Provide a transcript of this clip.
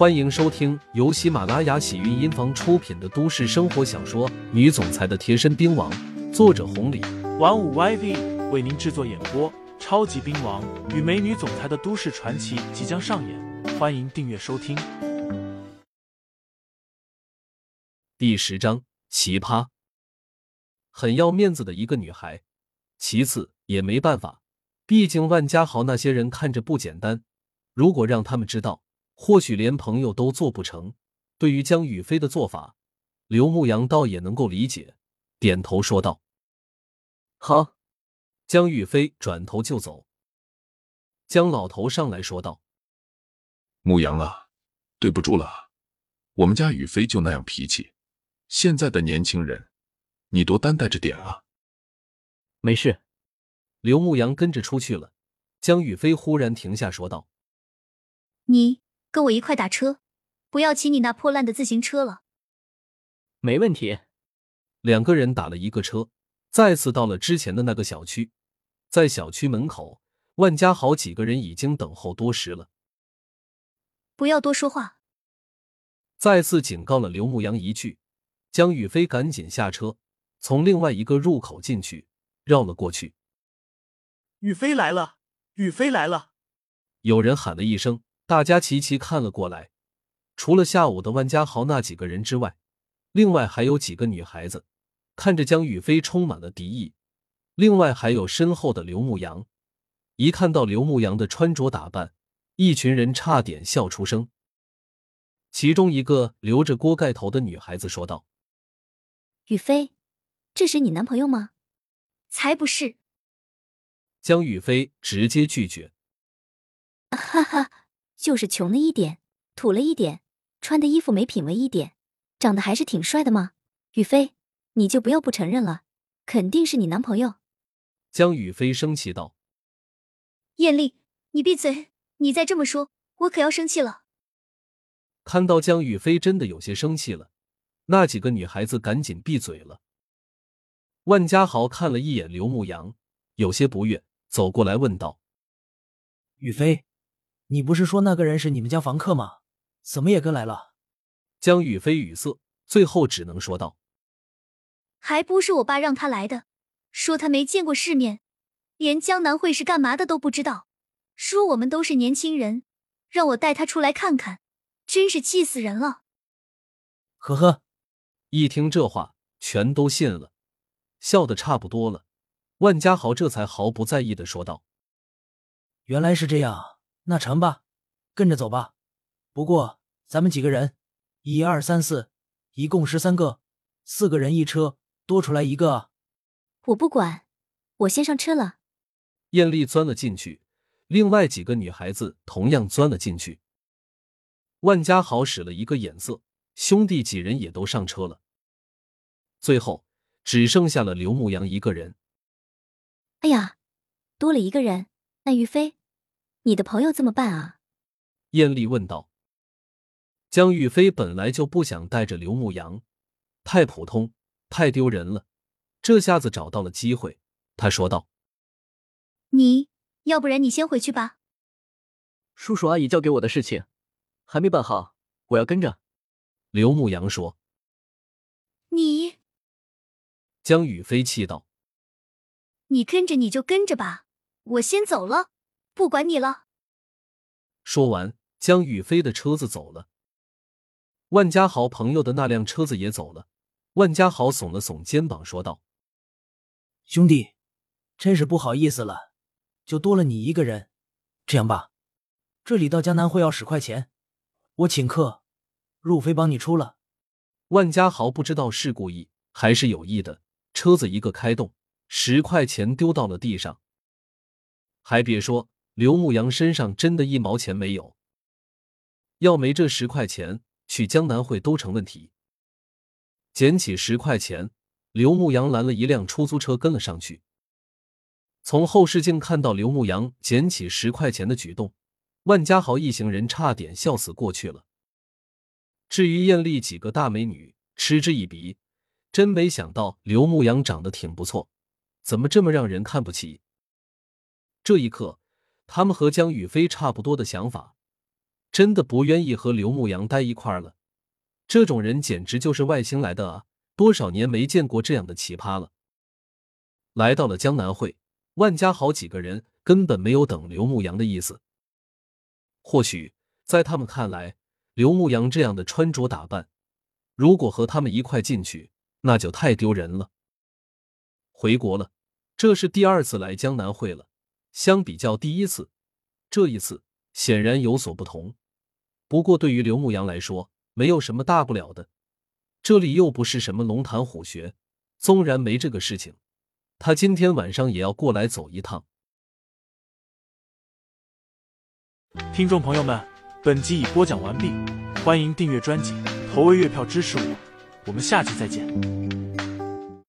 欢迎收听由喜马拉雅喜韵音房出品的都市生活小说《女总裁的贴身兵王》，作者红礼，玩五 YV 为您制作演播。超级兵王与美女总裁的都市传奇即将上演，欢迎订阅收听。第十章，奇葩，很要面子的一个女孩。其次也没办法，毕竟万家豪那些人看着不简单，如果让他们知道，或许连朋友都做不成。对于江雨飞的做法，刘牧阳倒也能够理解，点头说道：“好。”江宇飞转头就走。江老头上来说道：“牧阳啊，对不住了，我们家雨飞就那样脾气。现在的年轻人，你多担待着点啊。”没事。刘牧阳跟着出去了。江雨飞忽然停下说道：“你跟我一块打车，不要骑你那破烂的自行车了。”没问题。两个人打了一个车，再次到了之前的那个小区。在小区门口，万家豪几个人已经等候多时了。不要多说话！再次警告了刘牧阳一句，江宇飞赶紧下车，从另外一个入口进去，绕了过去。宇飞来了！宇飞来了！有人喊了一声，大家齐齐看了过来。除了下午的万家豪那几个人之外，另外还有几个女孩子，看着江雨飞，充满了敌意。另外还有身后的刘牧阳，一看到刘牧阳的穿着打扮，一群人差点笑出声。其中一个留着锅盖头的女孩子说道：“雨飞，这是你男朋友吗？”“才不是！”江雨飞直接拒绝。“哈哈，就是穷了一点，土了一点，穿的衣服没品位一点，长得还是挺帅的嘛。雨飞，你就不要不承认了，肯定是你男朋友。”江雨飞生气道：“艳丽，你闭嘴！你再这么说，我可要生气了。”看到江雨飞真的有些生气了，那几个女孩子赶紧闭嘴了。万家豪看了一眼刘牧阳，有些不悦，走过来问道：“雨飞，你不是说那个人是你们家房客吗？怎么也跟来了？”江雨飞语塞，最后只能说道：“还不是我爸让他来的。”说他没见过世面，连江南会是干嘛的都不知道。说我们都是年轻人，让我带他出来看看，真是气死人了。呵呵，一听这话，全都信了，笑得差不多了。万家豪这才毫不在意的说道：“原来是这样，那成吧，跟着走吧。不过咱们几个人，一二三四，一共十三个，四个人一车，多出来一个。”我不管，我先上车了。艳丽钻了进去，另外几个女孩子同样钻了进去。万家豪使了一个眼色，兄弟几人也都上车了。最后只剩下了刘牧阳一个人。哎呀，多了一个人，那于飞，你的朋友这么办啊？艳丽问道。江玉飞本来就不想带着刘牧阳，太普通，太丢人了。这下子找到了机会，他说道：“你要不然你先回去吧。叔叔阿姨交给我的事情还没办好，我要跟着。”刘牧阳说。你，江雨飞气道：“你跟着你就跟着吧，我先走了，不管你了。”说完，江雨飞的车子走了，万家豪朋友的那辆车子也走了。万家豪耸了耸肩膀，说道。兄弟，真是不好意思了，就多了你一个人。这样吧，这里到江南会要十块钱，我请客，路飞帮你出了。万家豪不知道是故意还是有意的，车子一个开动，十块钱丢到了地上。还别说，刘牧阳身上真的一毛钱没有，要没这十块钱，去江南会都成问题。捡起十块钱。刘牧阳拦了一辆出租车，跟了上去。从后视镜看到刘牧阳捡起十块钱的举动，万家豪一行人差点笑死过去了。至于艳丽几个大美女，嗤之以鼻，真没想到刘牧阳长得挺不错，怎么这么让人看不起？这一刻，他们和江雨飞差不多的想法，真的不愿意和刘牧阳待一块儿了。这种人简直就是外星来的啊！多少年没见过这样的奇葩了。来到了江南会，万家好几个人根本没有等刘牧阳的意思。或许在他们看来，刘牧阳这样的穿着打扮，如果和他们一块进去，那就太丢人了。回国了，这是第二次来江南会了。相比较第一次，这一次显然有所不同。不过对于刘牧阳来说，没有什么大不了的。这里又不是什么龙潭虎穴，纵然没这个事情，他今天晚上也要过来走一趟。听众朋友们，本集已播讲完毕，欢迎订阅专辑，投喂月票支持我，我们下期再见。